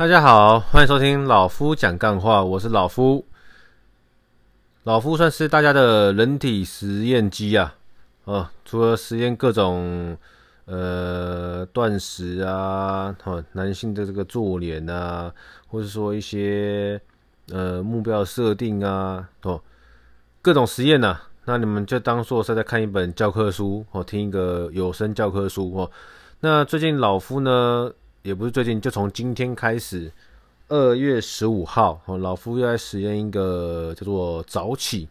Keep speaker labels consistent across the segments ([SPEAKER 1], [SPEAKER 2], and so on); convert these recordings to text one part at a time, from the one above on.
[SPEAKER 1] 大家好，欢迎收听老夫讲干话，我是老夫。老夫算是大家的人体实验机啊，啊，除了实验各种呃断食啊，哈，男性的这个做脸啊，或者说一些呃目标设定啊，哦，各种实验呐，那你们就当做是在看一本教科书哦，听一个有声教科书哦。那最近老夫呢？也不是最近，就从今天开始，二月十五号，老夫又在实验一个叫做早起。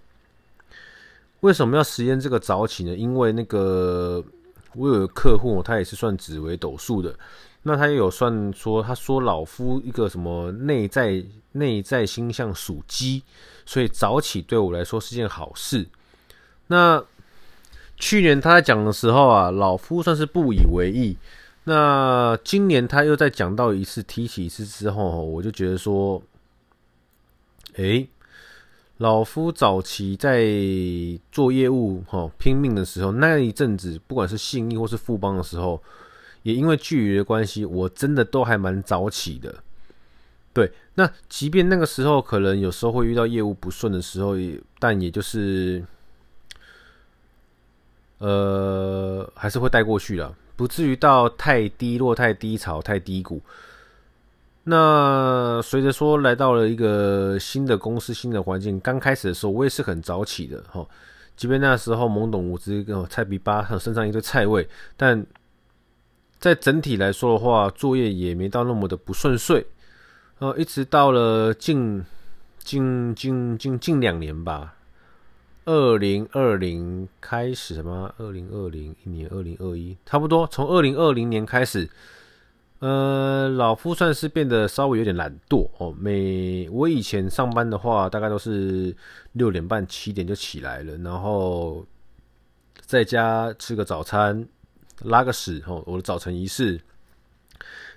[SPEAKER 1] 为什么要实验这个早起呢？因为那个我有个客户，他也是算紫微斗数的，那他也有算说，他说老夫一个什么内在内在星象属鸡，所以早起对我来说是件好事。那去年他在讲的时候啊，老夫算是不以为意。那今年他又再讲到一次，提起一次之后，我就觉得说，诶，老夫早期在做业务哈拼命的时候，那一阵子不管是信义或是富邦的时候，也因为距离的关系，我真的都还蛮早起的。对，那即便那个时候可能有时候会遇到业务不顺的时候，但也就是，呃，还是会带过去了。不至于到太低落、太低潮、太低谷。那随着说来到了一个新的公司、新的环境，刚开始的时候，我也是很早起的哈。即便那时候懵懂无知，跟菜逼巴，身上一堆菜味，但在整体来说的话，作业也没到那么的不顺遂。呃，一直到了近近近近近两年吧。二零二零开始什么？二零二零一年，二零二一差不多。从二零二零年开始，呃，老夫算是变得稍微有点懒惰哦。每我以前上班的话，大概都是六点半、七点就起来了，然后在家吃个早餐，拉个屎哦，我的早晨仪式，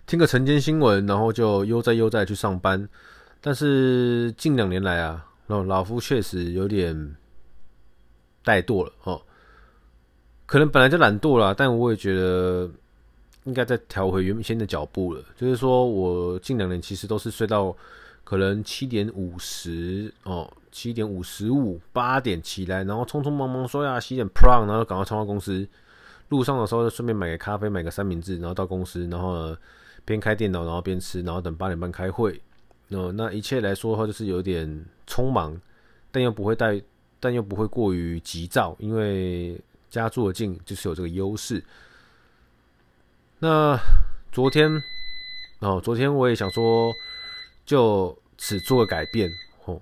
[SPEAKER 1] 听个晨间新闻，然后就悠哉悠哉去上班。但是近两年来啊，老老夫确实有点。怠惰了哦，可能本来就懒惰了，但我也觉得应该再调回原先的脚步了。就是说我近两年其实都是睡到可能七点五十哦，七点五十五，八点起来，然后匆匆忙忙刷牙洗脸 prom 然后赶快冲到公司。路上的时候就顺便买个咖啡，买个三明治，然后到公司，然后边开电脑，然后边吃，然后等八点半开会。哦，那一切来说的话，就是有点匆忙，但又不会带。但又不会过于急躁，因为家住的近，就是有这个优势。那昨天哦，昨天我也想说，就此做个改变哦，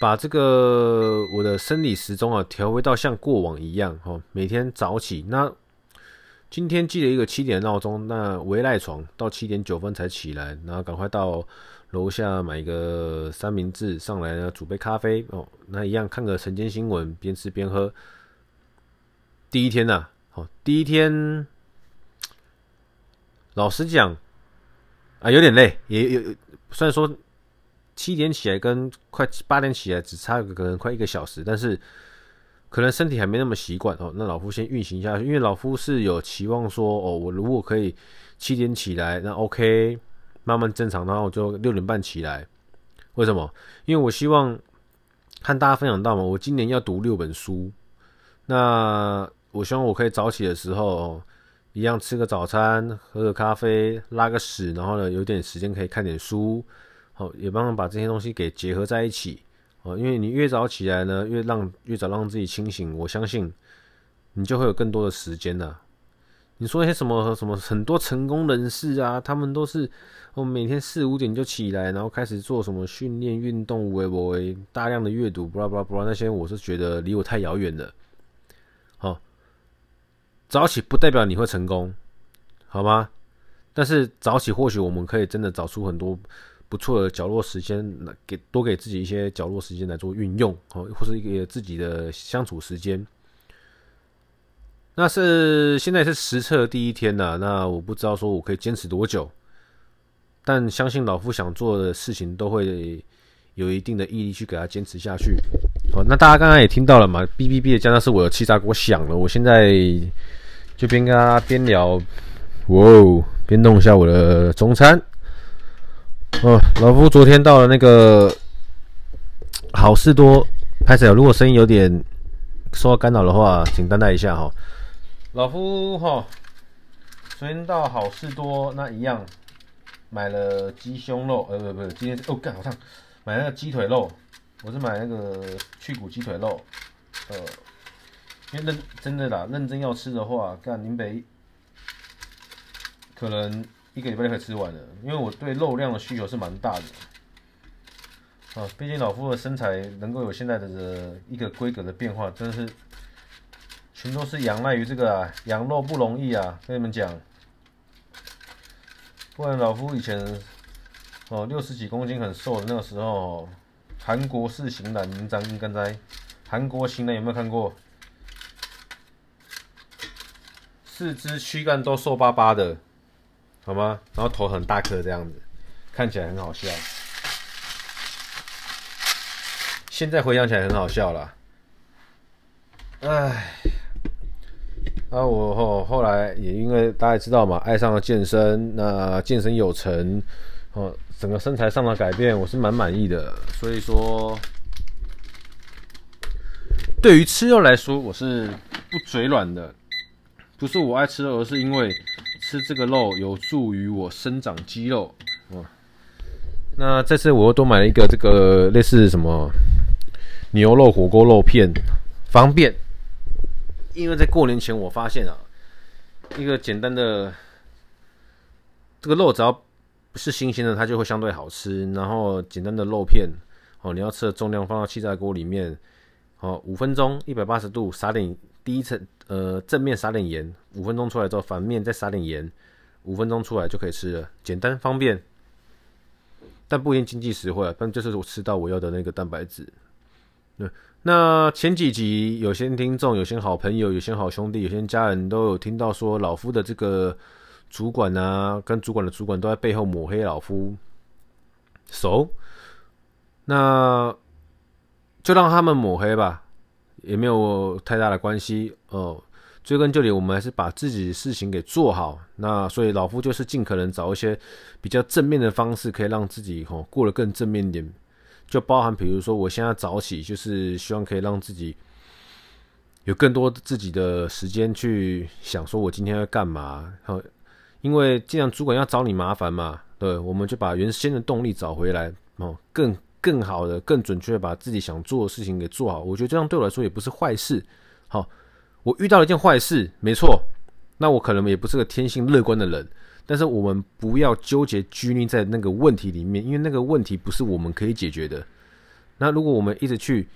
[SPEAKER 1] 把这个我的生理时钟啊调回到像过往一样哦，每天早起。那今天记了一个七点闹钟，那我一赖床到七点九分才起来，然后赶快到。楼下买一个三明治，上来呢煮杯咖啡哦，那一样看个晨间新闻，边吃边喝。第一天呐、啊，好，第一天，老实讲啊，有点累，也有虽然说七点起来跟快八点起来只差个可能快一个小时，但是可能身体还没那么习惯哦。那老夫先运行一下，因为老夫是有期望说哦，我如果可以七点起来，那 OK。慢慢正常，然后我就六点半起来。为什么？因为我希望和大家分享到嘛，我今年要读六本书。那我希望我可以早起的时候，一样吃个早餐，喝个咖啡，拉个屎，然后呢，有点时间可以看点书。好，也帮忙把这些东西给结合在一起。哦，因为你越早起来呢，越让越早让自己清醒，我相信你就会有更多的时间了。你说那些什么什么很多成功人士啊，他们都是我每天四五点就起来，然后开始做什么训练运动，微博大量的阅读，巴拉巴拉巴拉那些，我是觉得离我太遥远了。好，早起不代表你会成功，好吗？但是早起或许我们可以真的找出很多不错的角落时间，给多给自己一些角落时间来做运用，好，或是一个自己的相处时间。那是现在是实测第一天呐，那我不知道说我可以坚持多久，但相信老夫想做的事情都会有一定的毅力去给他坚持下去。好，那大家刚刚也听到了嘛，哔哔哔的，加上是我的气炸锅响了，我现在就边跟他边聊，哇哦，边弄一下我的中餐。哦，老夫昨天到了那个好事多拍摄，如果声音有点受到干扰的话，请担待一下哈。老夫哈，昨天到好事多那一样买了鸡胸肉，呃不不，今天哦干好烫，买那个鸡腿肉，我是买那个去骨鸡腿肉，呃，因为认真的啦，认真要吃的话，干林北可能。一个礼拜就可以吃完了，因为我对肉量的需求是蛮大的。啊，毕竟老夫的身材能够有现在的一个规格的变化，真的是全都是仰赖于这个啊，养肉不容易啊，跟你们讲。不然老夫以前哦六十几公斤很瘦的那个时候，韩国式型男，您张应该在韩国型男有没有看过？四肢躯干都瘦巴巴的。好吗？然后头很大颗这样子，看起来很好笑。现在回想起来很好笑了。唉，啊，我后后来也因为大家知道嘛，爱上了健身，那健身有成，哦，整个身材上的改变，我是蛮满意的。所以说，对于吃肉来说，我是不嘴软的。不是我爱吃肉，而是因为。吃这个肉有助于我生长肌肉，哦。那这次我又多买了一个这个类似什么牛肉火锅肉片，方便。因为在过年前我发现啊，一个简单的这个肉只要不是新鲜的，它就会相对好吃。然后简单的肉片，哦，你要吃的重量放到气炸锅里面，哦，五分钟，一百八十度，撒点第一层。呃，正面撒点盐，五分钟出来之后，反面再撒点盐，五分钟出来就可以吃了，简单方便，但不一定经济实惠啊，但就是我吃到我要的那个蛋白质。对，那前几集有些听众、有些好朋友、有些好兄弟、有些家人都有听到说，老夫的这个主管啊，跟主管的主管都在背后抹黑老夫，熟，那就让他们抹黑吧。也没有太大的关系哦。追根究底，我们还是把自己事情给做好。那所以老夫就是尽可能找一些比较正面的方式，可以让自己吼过得更正面点。就包含比如说，我现在早起，就是希望可以让自己有更多自己的时间去想，说我今天要干嘛。好，因为既然主管要找你麻烦嘛，对，我们就把原先的动力找回来哦，更。更好的、更准确的把自己想做的事情给做好，我觉得这样对我来说也不是坏事。好，我遇到了一件坏事，没错，那我可能也不是个天性乐观的人，但是我们不要纠结拘泥在那个问题里面，因为那个问题不是我们可以解决的。那如果我们一直去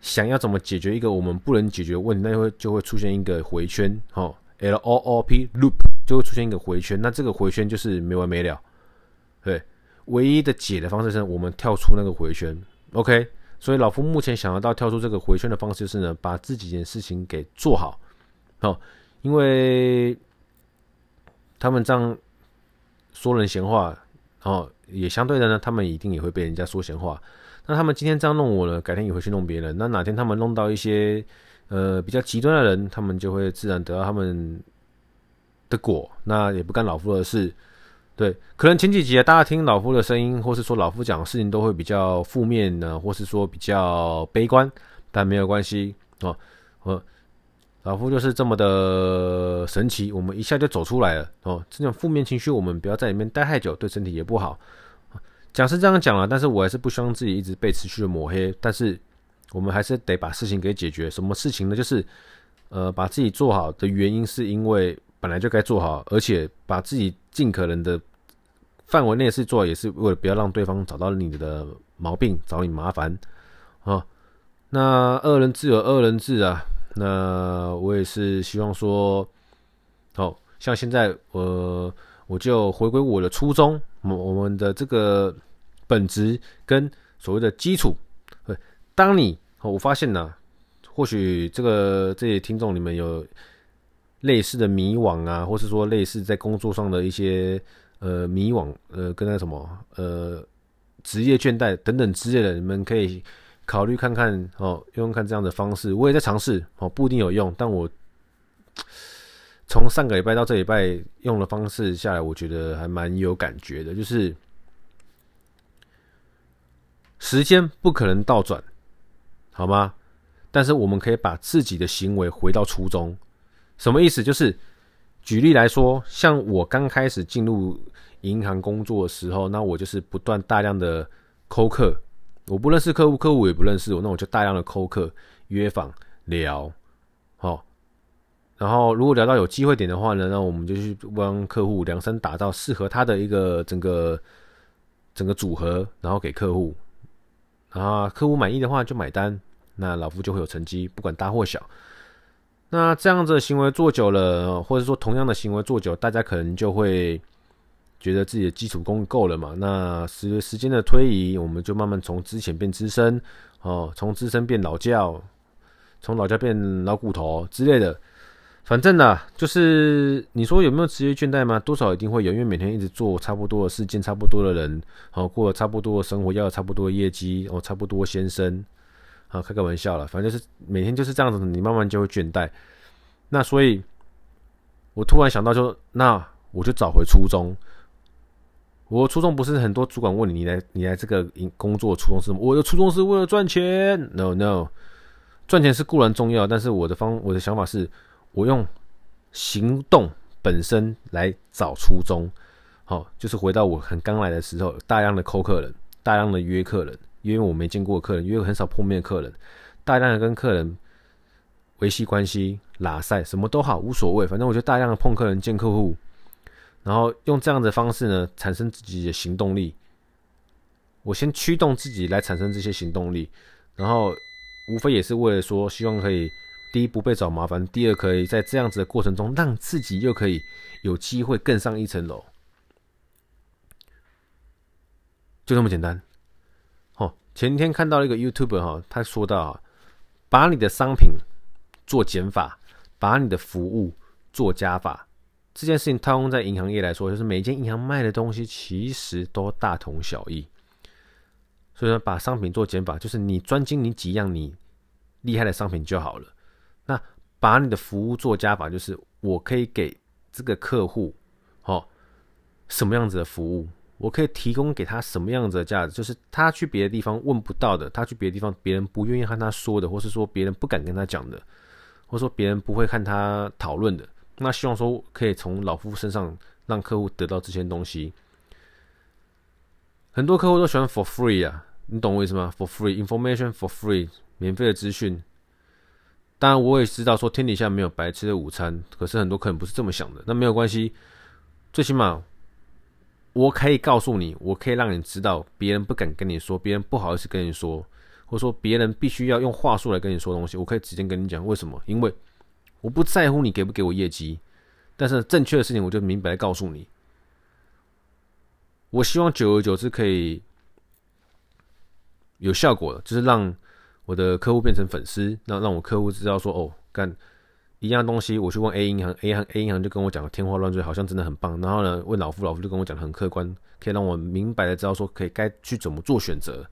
[SPEAKER 1] 想要怎么解决一个我们不能解决的问题，那会就会出现一个回圈，好，L O O P loop 就会出现一个回圈，那这个回圈就是没完没了，对。唯一的解的方式是，我们跳出那个回圈，OK。所以老夫目前想要到跳出这个回圈的方式是呢，把自己件事情给做好，哦，因为他们这样说人闲话，哦，也相对的呢，他们一定也会被人家说闲话。那他们今天这样弄我呢，改天也会去弄别人。那哪天他们弄到一些呃比较极端的人，他们就会自然得到他们的果。那也不干老夫的事。对，可能前几集啊，大家听老夫的声音，或是说老夫讲的事情，都会比较负面呢，或是说比较悲观，但没有关系哦。呃，老夫就是这么的神奇，我们一下就走出来了哦。这种负面情绪，我们不要在里面待太久，对身体也不好。讲是这样讲了，但是我还是不希望自己一直被持续的抹黑。但是我们还是得把事情给解决。什么事情呢？就是呃，把自己做好的原因，是因为本来就该做好，而且把自己尽可能的。范围内是做，也是为了不要让对方找到你的毛病，找你麻烦啊。那恶人自有恶人治啊。那我也是希望说，好像现在我我就回归我的初衷，我我们的这个本质跟所谓的基础。当你我发现呢，或许这个这些听众你们有类似的迷惘啊，或是说类似在工作上的一些。呃，迷惘，呃，跟那什么，呃，职业倦怠等等之类的，你们可以考虑看看哦，用用看这样的方式。我也在尝试哦，不一定有用，但我从上个礼拜到这礼拜用的方式下来，我觉得还蛮有感觉的。就是时间不可能倒转，好吗？但是我们可以把自己的行为回到初衷。什么意思？就是举例来说，像我刚开始进入银行工作的时候，那我就是不断大量的扣客，我不认识客户，客户也不认识我，那我就大量的扣客、约访、聊，好。然后如果聊到有机会点的话呢，那我们就去帮客户量身打造适合他的一个整个整个组合，然后给客户。然后客户满意的话就买单，那老夫就会有成绩，不管大或小。那这样子的行为做久了，或者说同样的行为做久，大家可能就会觉得自己的基础功够了嘛。那随时间的推移，我们就慢慢从之前变资深，哦，从资深变老教，从老教变老骨头之类的。反正呢，就是你说有没有职业倦怠吗？多少一定会有，因为每天一直做差不多的事，见差不多的人，好过了差不多的生活，要差不多的业绩，哦，差不多先生，好开个玩笑了，反正就是每天就是这样子，你慢慢就会倦怠。那所以，我突然想到就，那我就找回初衷。我初衷不是很多主管问你，你来你来这个工作初衷是什么？我的初衷是为了赚钱。No No，赚钱是固然重要，但是我的方我的想法是。我用行动本身来找初衷，好，就是回到我很刚来的时候，大量的扣客人，大量的约客人，因为我没见过客人，因为很少碰面客人，大量的跟客人维系关系，拉赛什么都好，无所谓，反正我就大量的碰客人，见客户，然后用这样的方式呢，产生自己的行动力。我先驱动自己来产生这些行动力，然后无非也是为了说，希望可以。第一，不被找麻烦，第二，可以在这样子的过程中，让自己又可以有机会更上一层楼，就这么简单。前天看到一个 YouTube 哈，他说到啊，把你的商品做减法，把你的服务做加法，这件事情套用在银行业来说，就是每间银行卖的东西其实都大同小异。所以说，把商品做减法，就是你专精你几样你厉害的商品就好了。那把你的服务做加法，就是我可以给这个客户，哦，什么样子的服务？我可以提供给他什么样子的价值？就是他去别的地方问不到的，他去别的地方别人不愿意和他说的，或是说别人不敢跟他讲的，或者说别人不会和他讨论的。那希望说可以从老夫身上让客户得到这些东西。很多客户都喜欢 for free 啊，你懂我意思吗？for free information for free，免费的资讯。当然，我也知道说天底下没有白吃的午餐，可是很多客人不是这么想的。那没有关系，最起码我可以告诉你，我可以让你知道，别人不敢跟你说，别人不好意思跟你说，或者说别人必须要用话术来跟你说东西，我可以直接跟你讲为什么？因为我不在乎你给不给我业绩，但是正确的事情我就明白告诉你。我希望久而久之可以有效果的，就是让。我的客户变成粉丝，那让我客户知道说，哦，干一样东西，我去问 A 银行，A 行 A 银行就跟我讲天花乱坠，好像真的很棒。然后呢，问老夫，老夫就跟我讲的很客观，可以让我明白的知道说，可以该去怎么做选择。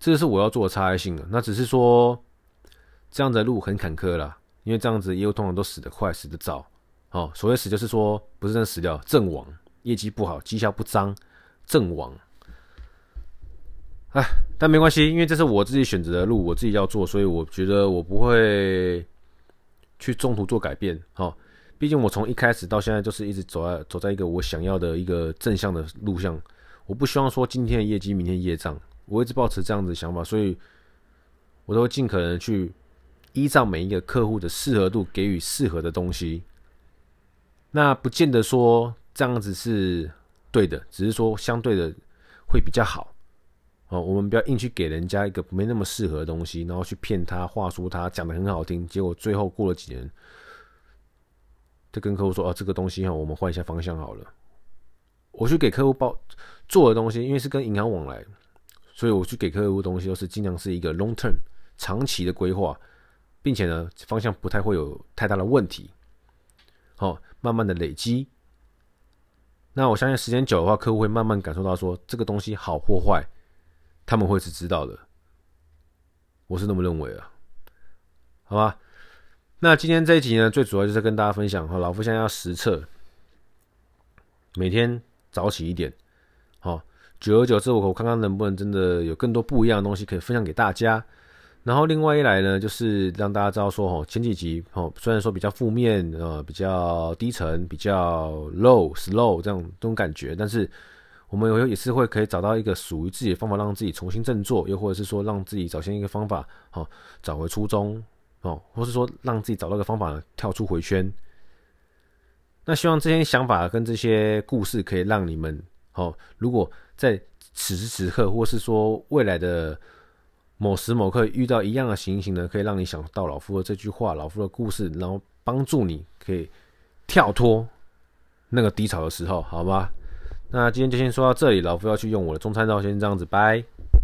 [SPEAKER 1] 这是我要做的差异性的。那只是说，这样的路很坎坷啦，因为这样子业务通常都死得快，死得早。哦，所谓死就是说，不是真的死掉，阵亡，业绩不好，绩效不彰，阵亡。哎，但没关系，因为这是我自己选择的路，我自己要做，所以我觉得我不会去中途做改变。哈，毕竟我从一开始到现在就是一直走在走在一个我想要的一个正向的路上。我不希望说今天的业绩，明天业障，我一直保持这样子的想法，所以我都会尽可能去依照每一个客户的适合度给予适合的东西。那不见得说这样子是对的，只是说相对的会比较好。哦，我们不要硬去给人家一个没那么适合的东西，然后去骗他，话术他讲得很好听，结果最后过了几年，就跟客户说：“哦，这个东西哈，我们换一下方向好了。”我去给客户报做的东西，因为是跟银行往来，所以我去给客户东西都是尽量是一个 long term 长期的规划，并且呢，方向不太会有太大的问题。好，慢慢的累积。那我相信时间久的话，客户会慢慢感受到说这个东西好或坏。他们会是知道的，我是那么认为啊，好吧？那今天这一集呢，最主要就是跟大家分享哈，老夫现在要实测，每天早起一点，好，久而久之，我看看能不能真的有更多不一样的东西可以分享给大家。然后另外一来呢，就是让大家知道说，哦，前几集哦，虽然说比较负面，呃，比较低沉，比较 low slow 这种这种感觉，但是我们有也是会可以找到一个属于自己的方法，让自己重新振作，又或者是说让自己找寻一个方法，哦，找回初衷，哦，或是说让自己找到一个方法跳出回圈。那希望这些想法跟这些故事可以让你们，哦，如果在此时此刻，或是说未来的。某时某刻遇到一样的情形呢，可以让你想到老夫的这句话、老夫的故事，然后帮助你可以跳脱那个低潮的时候，好吧？那今天就先说到这里，老夫要去用我的中餐照，先这样子，拜。